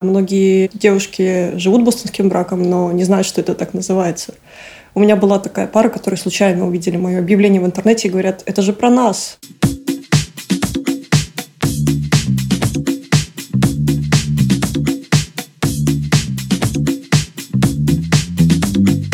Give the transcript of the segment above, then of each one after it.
Многие девушки живут бостонским браком, но не знают, что это так называется. У меня была такая пара, которые случайно увидели мое объявление в интернете и говорят, это же про нас.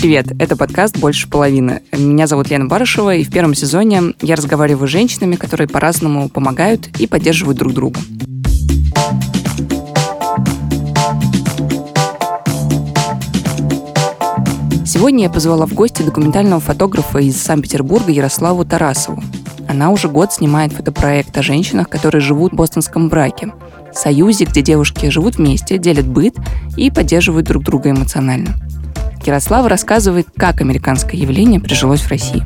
Привет, это подкаст «Больше половины». Меня зовут Лена Барышева, и в первом сезоне я разговариваю с женщинами, которые по-разному помогают и поддерживают друг друга. Сегодня я позвала в гости документального фотографа из Санкт-Петербурга Ярославу Тарасову. Она уже год снимает фотопроект о женщинах, которые живут в бостонском браке. Союзе, где девушки живут вместе, делят быт и поддерживают друг друга эмоционально. Ярослава рассказывает, как американское явление прижилось в России.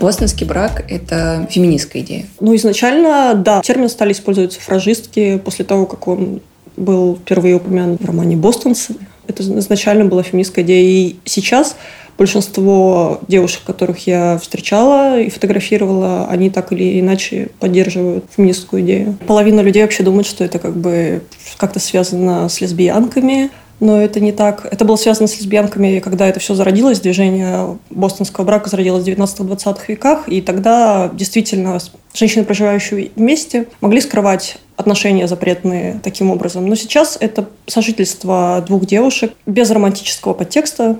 Бостонский брак – это феминистская идея. Ну, изначально, да, термин стали использовать суфражистки после того, как он был впервые упомянут в романе «Бостонс». Это изначально была феминистская идея. И сейчас большинство девушек, которых я встречала и фотографировала, они так или иначе поддерживают феминистскую идею. Половина людей вообще думает, что это как бы как-то связано с лесбиянками, но это не так. Это было связано с лесбиянками, когда это все зародилось, движение бостонского брака зародилось в 19-20 веках, и тогда действительно женщины, проживающие вместе, могли скрывать отношения запретные таким образом. Но сейчас это сожительство двух девушек без романтического подтекста,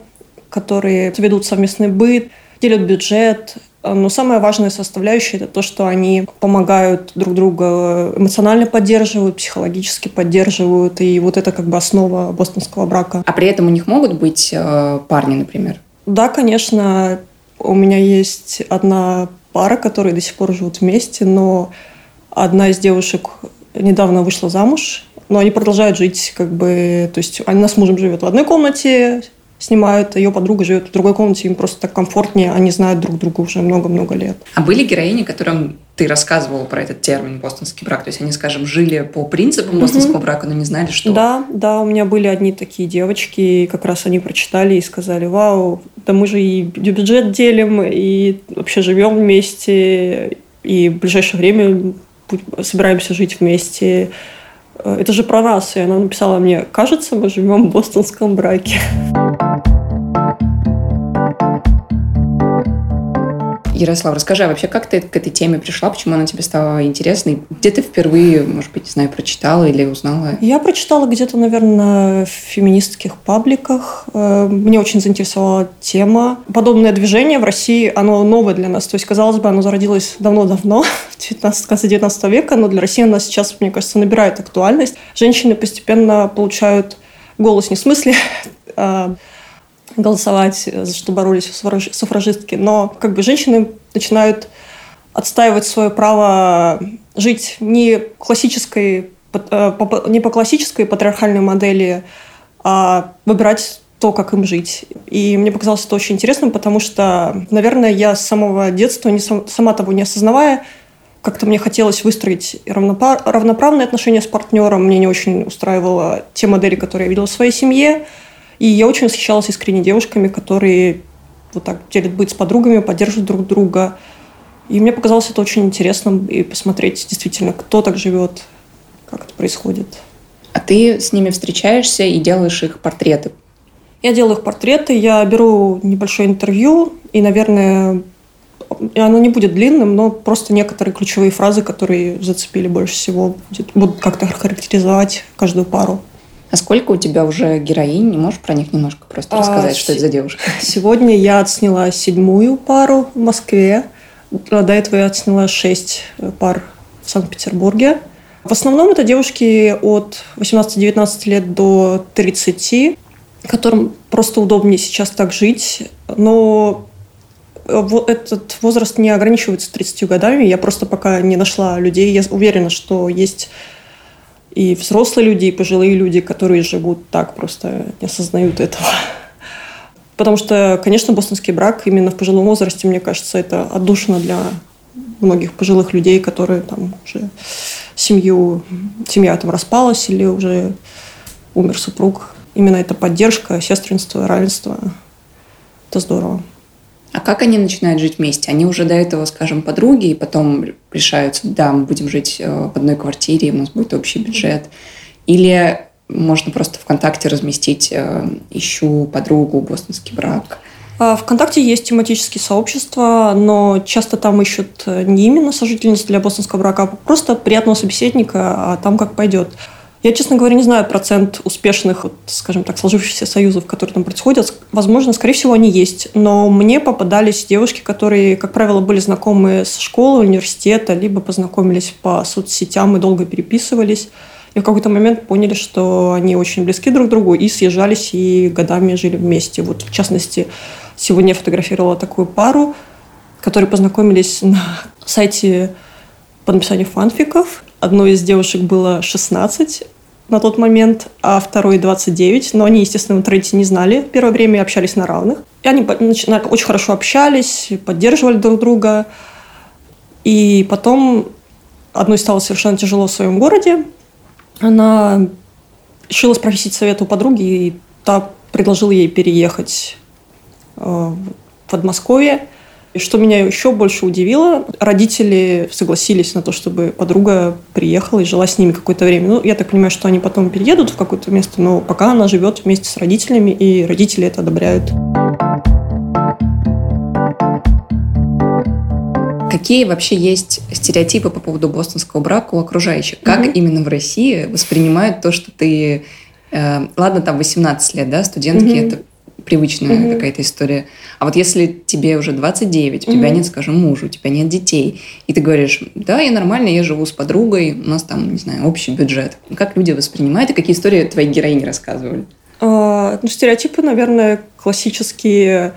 которые ведут совместный быт, делят бюджет, но самая важная составляющая – это то, что они помогают друг друга, эмоционально поддерживают, психологически поддерживают. И вот это как бы основа бостонского брака. А при этом у них могут быть э, парни, например? Да, конечно. У меня есть одна пара, которые до сих пор живут вместе, но одна из девушек недавно вышла замуж, но они продолжают жить как бы... То есть она с мужем живет в одной комнате, снимают, ее подруга живет в другой комнате, им просто так комфортнее, они знают друг друга уже много-много лет. А были героини, которым ты рассказывала про этот термин бостонский брак? То есть они, скажем, жили по принципам бостонского mm-hmm. брака, но не знали, что... Да, да, у меня были одни такие девочки, и как раз они прочитали и сказали, вау, да мы же и бюджет делим, и вообще живем вместе, и в ближайшее время собираемся жить вместе. Э, это же про нас. И она написала мне, кажется, мы живем в бостонском браке. Ярослав, расскажи, а вообще как ты к этой теме пришла, почему она тебе стала интересной? Где ты впервые, может быть, не знаю, прочитала или узнала? Я прочитала где-то, наверное, в феминистских пабликах. Э, мне очень заинтересовала тема. Подобное движение в России, оно новое для нас. То есть, казалось бы, оно зародилось давно-давно, в 19, конце 19 века, но для России оно сейчас, мне кажется, набирает актуальность. Женщины постепенно получают голос не в смысле а голосовать, за что боролись суфражистки, но как бы женщины начинают отстаивать свое право жить не классической, э, не по классической патриархальной модели, а выбирать то, как им жить. И мне показалось это очень интересным, потому что, наверное, я с самого детства, не сам, сама того не осознавая, как-то мне хотелось выстроить равноправные отношения с партнером. Мне не очень устраивала те модели, которые я видела в своей семье. И я очень восхищалась искренне девушками, которые вот так делят быт с подругами, поддерживают друг друга. И мне показалось это очень интересным и посмотреть действительно, кто так живет, как это происходит. А ты с ними встречаешься и делаешь их портреты? Я делаю их портреты, я беру небольшое интервью, и, наверное, оно не будет длинным, но просто некоторые ключевые фразы, которые зацепили больше всего, будут как-то характеризовать каждую пару. А сколько у тебя уже героинь? Не можешь про них немножко просто а, рассказать, а, что это за девушка? Сегодня я отсняла седьмую пару в Москве. До этого я отсняла шесть пар в Санкт-Петербурге. В основном это девушки от 18-19 лет до 30, которым просто удобнее сейчас так жить. Но этот возраст не ограничивается 30 годами. Я просто пока не нашла людей. Я уверена, что есть и взрослые люди, и пожилые люди, которые живут так, просто не осознают этого. Потому что, конечно, бостонский брак именно в пожилом возрасте, мне кажется, это отдушина для многих пожилых людей, которые там уже семью, семья там распалась или уже умер супруг. Именно эта поддержка, сестринство, равенство – это здорово. А как они начинают жить вместе? Они уже до этого, скажем, подруги, и потом решаются, да, мы будем жить э, в одной квартире, у нас будет общий бюджет. Или можно просто ВКонтакте разместить э, «Ищу подругу, бостонский брак». А, ВКонтакте есть тематические сообщества, но часто там ищут не именно сожительницу для бостонского брака, а просто приятного собеседника, а там как пойдет. Я, честно говоря, не знаю процент успешных, вот, скажем так, сложившихся союзов, которые там происходят. Возможно, скорее всего, они есть. Но мне попадались девушки, которые, как правило, были знакомы с школы, университета, либо познакомились по соцсетям и долго переписывались. И в какой-то момент поняли, что они очень близки друг к другу и съезжались и годами жили вместе. Вот, в частности, сегодня я фотографировала такую пару, которые познакомились на сайте по написанию фанфиков. Одной из девушек было 16 на тот момент, а второй 29. Но они, естественно, в интернете не знали первое время общались на равных. И они очень хорошо общались, поддерживали друг друга. И потом одной стало совершенно тяжело в своем городе. Она решила спросить совет у подруги, и та предложила ей переехать э, в Подмосковье. И что меня еще больше удивило, родители согласились на то, чтобы подруга приехала и жила с ними какое-то время. Ну, я так понимаю, что они потом переедут в какое-то место, но пока она живет вместе с родителями, и родители это одобряют. Какие вообще есть стереотипы по поводу бостонского брака у окружающих? Как mm-hmm. именно в России воспринимают то, что ты... Э, ладно, там 18 лет, да, студентки, mm-hmm. это привычная mm-hmm. какая-то история. А вот если тебе уже 29, у mm-hmm. тебя нет, скажем, мужа, у тебя нет детей, и ты говоришь, да, я нормально, я живу с подругой, у нас там, не знаю, общий бюджет. Как люди воспринимают и какие истории твои героини рассказывали? А, ну, стереотипы, наверное, классические.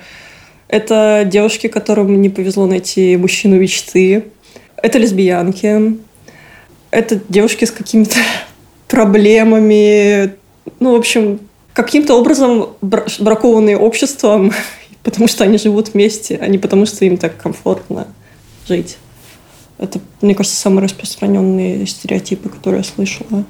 Это девушки, которым не повезло найти мужчину мечты. Это лесбиянки. Это девушки с какими-то проблемами. Ну, в общем, каким-то образом бракованные обществом, потому что они живут вместе, а не потому что им так комфортно жить. Это, мне кажется, самые распространенные стереотипы, которые я слышала.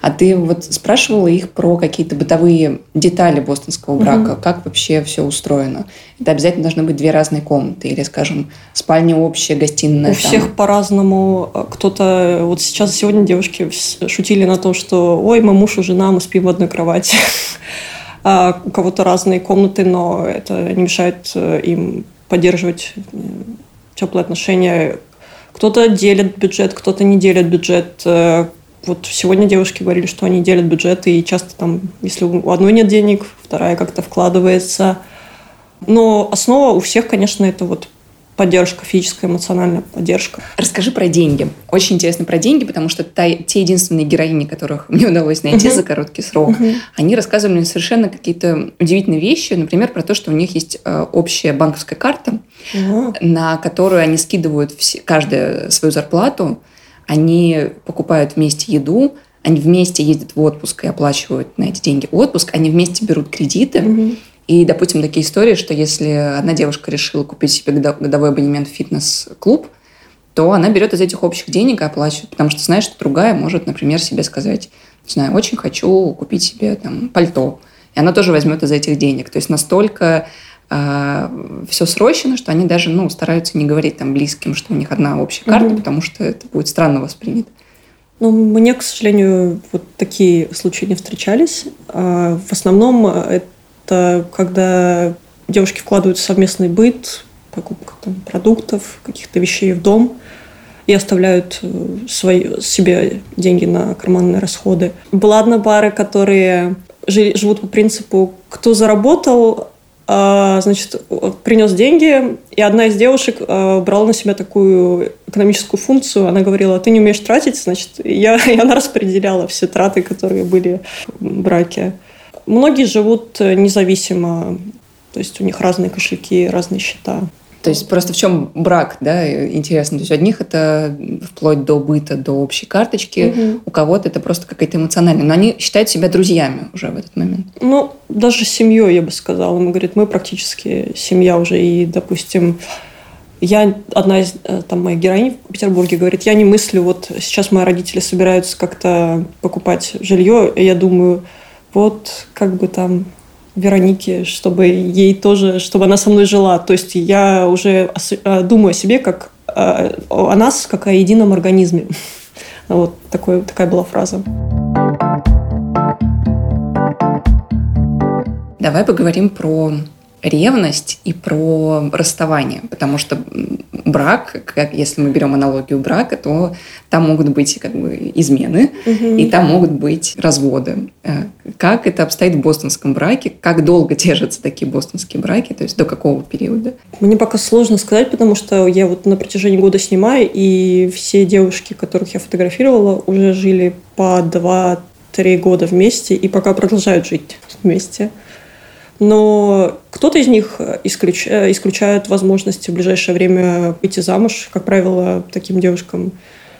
А ты вот спрашивала их про какие-то бытовые детали бостонского брака, угу. как вообще все устроено? Это обязательно должны быть две разные комнаты или, скажем, спальня общая, гостиная. У там. всех по-разному. Кто-то вот сейчас сегодня девушки шутили на то, что ой, мой муж и жена, мы спим в одной кровати. А у кого-то разные комнаты, но это не мешает э, им поддерживать э, теплые отношения. Кто-то делит бюджет, кто-то не делит бюджет э, вот сегодня девушки говорили, что они делят бюджеты, и часто там, если у одной нет денег, вторая как-то вкладывается. Но основа у всех, конечно, это вот поддержка, физическая, эмоциональная поддержка. Расскажи про деньги. Очень интересно про деньги, потому что та, те единственные героини, которых мне удалось найти uh-huh. за короткий срок, uh-huh. они рассказывали мне совершенно какие-то удивительные вещи. Например, про то, что у них есть э, общая банковская карта, uh-huh. на которую они скидывают все, каждая свою зарплату они покупают вместе еду, они вместе ездят в отпуск и оплачивают на эти деньги отпуск, они вместе берут кредиты. Угу. И, допустим, такие истории, что если одна девушка решила купить себе годовой абонемент в фитнес-клуб, то она берет из этих общих денег и оплачивает, потому что знает, что другая может, например, себе сказать, не знаю, очень хочу купить себе там пальто, и она тоже возьмет из этих денег. То есть настолько все срочно, что они даже ну, стараются не говорить там близким, что у них одна общая карта, угу. потому что это будет странно воспринято. Ну, мне, к сожалению, вот такие случаи не встречались. А в основном это когда девушки вкладывают в совместный быт, покупка там, продуктов, каких-то вещей в дом и оставляют э, свои, себе деньги на карманные расходы. Была одна пара, которые живут по принципу, кто заработал, значит, принес деньги, и одна из девушек а, брала на себя такую экономическую функцию. Она говорила, ты не умеешь тратить, значит, я, и она распределяла все траты, которые были в браке. Многие живут независимо, то есть у них разные кошельки, разные счета. То есть просто в чем брак, да, интересно. То есть у одних это вплоть до быта, до общей карточки, угу. у кого-то это просто какая-то эмоциональная. Но они считают себя друзьями уже в этот момент. Ну, даже семьей, я бы сказала. Он говорит, мы практически семья уже. И, допустим, я, одна из э, там, моих героинь в Петербурге говорит, я не мыслю, вот сейчас мои родители собираются как-то покупать жилье, и я думаю, вот как бы там Веронике, чтобы ей тоже, чтобы она со мной жила. То есть я уже э, думаю о себе как э, о нас, как о едином организме. Вот такой, такая была фраза. Давай поговорим про ревность и про расставание, потому что брак, как если мы берем аналогию брака, то там могут быть как бы измены, угу. и там могут быть разводы. Э, как это обстоит в бостонском браке? Как долго держатся такие бостонские браки? То есть до какого периода? Мне пока сложно сказать, потому что я вот на протяжении года снимаю, и все девушки, которых я фотографировала, уже жили по 2-3 года вместе, и пока продолжают жить вместе. Но кто-то из них исключ... исключает возможности в ближайшее время выйти замуж. Как правило, таким девушкам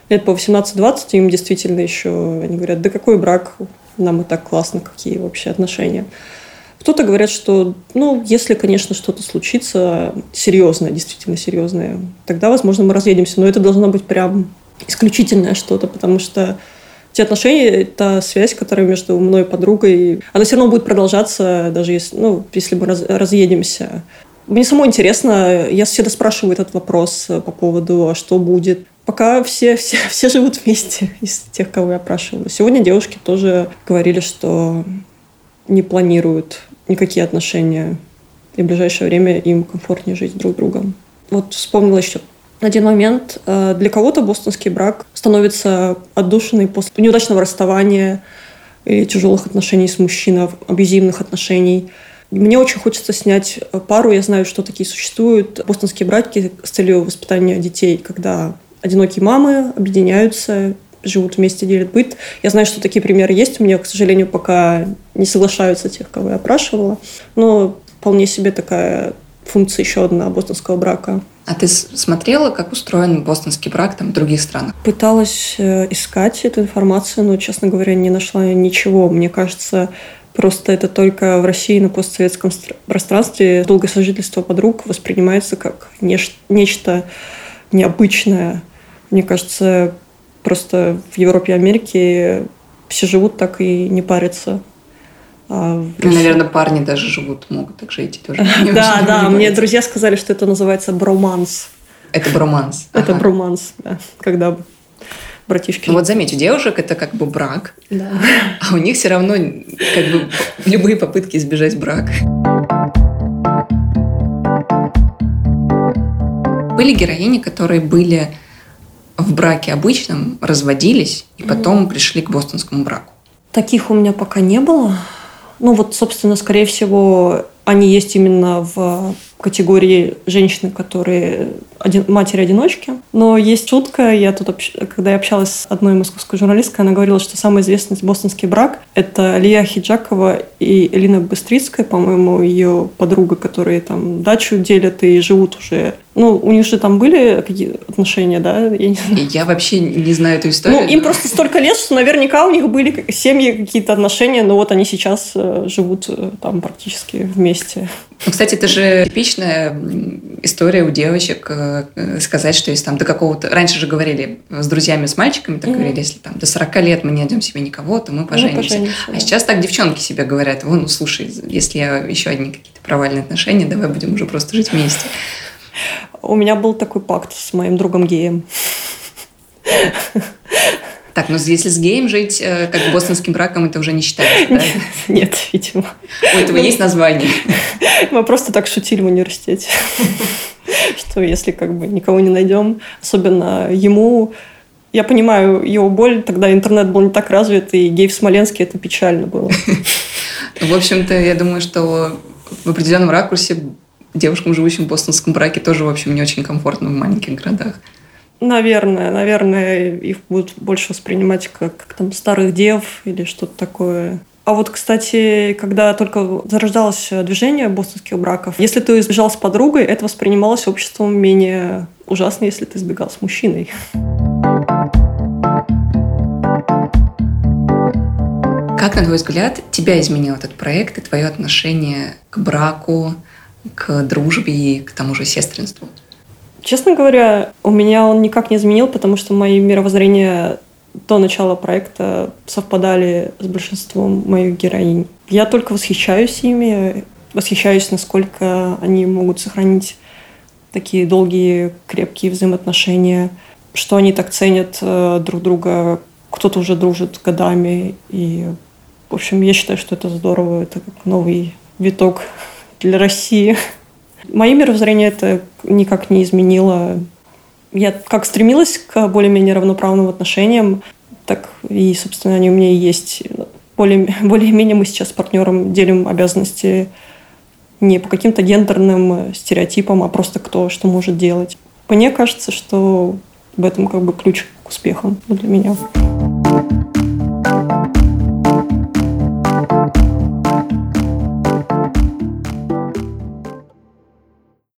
лет по 18-20 им действительно еще, они говорят, да какой брак, нам и так классно, какие вообще отношения. Кто-то говорят, что, ну, если, конечно, что-то случится серьезное, действительно серьезное, тогда, возможно, мы разъедемся. Но это должно быть прям исключительное что-то, потому что те отношения, это связь, которая между мной и подругой, она все равно будет продолжаться, даже если, ну, если мы раз, разъедемся. Мне самой интересно, я всегда спрашиваю этот вопрос по поводу, а что будет. Пока все, все, все живут вместе из тех, кого я опрашивала. Сегодня девушки тоже говорили, что не планируют никакие отношения. И в ближайшее время им комфортнее жить друг с другом. Вот вспомнила еще один момент. Э, для кого-то бостонский брак становится отдушиной после неудачного расставания или тяжелых отношений с мужчиной, абьюзивных отношений. Мне очень хочется снять пару. Я знаю, что такие существуют. Бостонские браки с целью воспитания детей, когда одинокие мамы объединяются, живут вместе, делят быт. Я знаю, что такие примеры есть. У меня, к сожалению, пока не соглашаются тех, кого я опрашивала. Но вполне себе такая функция еще одна бостонского брака. А ты смотрела, как устроен бостонский брак там, в других странах? Пыталась э, искать эту информацию, но, честно говоря, не нашла ничего. Мне кажется, просто это только в России на постсоветском пространстве долгое сожительство подруг воспринимается как нечто необычное. Мне кажется, просто в Европе и Америке все живут так и не парятся. А ну, наверное, парни даже живут, могут так жить тоже. Да, да, мне друзья сказали, что это называется броманс. Это броманс. Это броманс, да, когда братишки. Ну вот заметь, у девушек это как бы брак, да. а у них все равно как бы любые попытки избежать брака. Были героини, которые были в браке обычном, разводились и потом пришли к бостонскому браку. Таких у меня пока не было. Ну вот, собственно, скорее всего, они есть именно в категории женщины, которые один, матери-одиночки. Но есть шутка, я тут, когда я общалась с одной московской журналисткой, она говорила, что самый известный бостонский брак – это Лия Хиджакова и Элина Быстрицкая, по-моему, ее подруга, которые там дачу делят и живут уже ну, у них же там были какие отношения, да? Я, не знаю. я вообще не знаю эту историю. Ну, им просто столько лет, что наверняка у них были семьи, какие-то отношения, но вот они сейчас э, живут э, там практически вместе. Ну, кстати, это же типичная история у девочек э, сказать, что если там до какого-то... Раньше же говорили с друзьями, с мальчиками, так mm-hmm. говорили, если там до 40 лет мы не найдем себе никого, то мы поженимся. Мы поженимся а да. сейчас так девчонки себе говорят, ну, слушай, если я еще одни какие-то провальные отношения, давай будем уже просто жить вместе. У меня был такой пакт с моим другом геем. Так, ну если с геем жить, э, как бостонским браком, это уже не считается, да? Нет, видимо. У этого есть название? Мы просто так шутили в университете, что если как бы никого не найдем, особенно ему, я понимаю его боль, тогда интернет был не так развит, и гей в Смоленске это печально было. В общем-то, я думаю, что в определенном ракурсе девушкам, живущим в бостонском браке, тоже, в общем, не очень комфортно в маленьких городах. Наверное, наверное, их будут больше воспринимать как, как там старых дев или что-то такое. А вот, кстати, когда только зарождалось движение бостонских браков, если ты избежал с подругой, это воспринималось обществом менее ужасно, если ты избегал с мужчиной. Как, на твой взгляд, тебя изменил этот проект и твое отношение к браку, к дружбе и к тому же сестринству? Честно говоря, у меня он никак не изменил, потому что мои мировоззрения до начала проекта совпадали с большинством моих героинь. Я только восхищаюсь ими, восхищаюсь, насколько они могут сохранить такие долгие, крепкие взаимоотношения, что они так ценят э, друг друга. Кто-то уже дружит годами. И, в общем, я считаю, что это здорово. Это как новый виток для России. Мое мировоззрение это никак не изменило. Я как стремилась к более-менее равноправным отношениям, так и, собственно, они у меня и есть. Более, более-менее мы сейчас с партнером делим обязанности не по каким-то гендерным стереотипам, а просто кто что может делать. Мне кажется, что в этом как бы ключ к успехам для меня.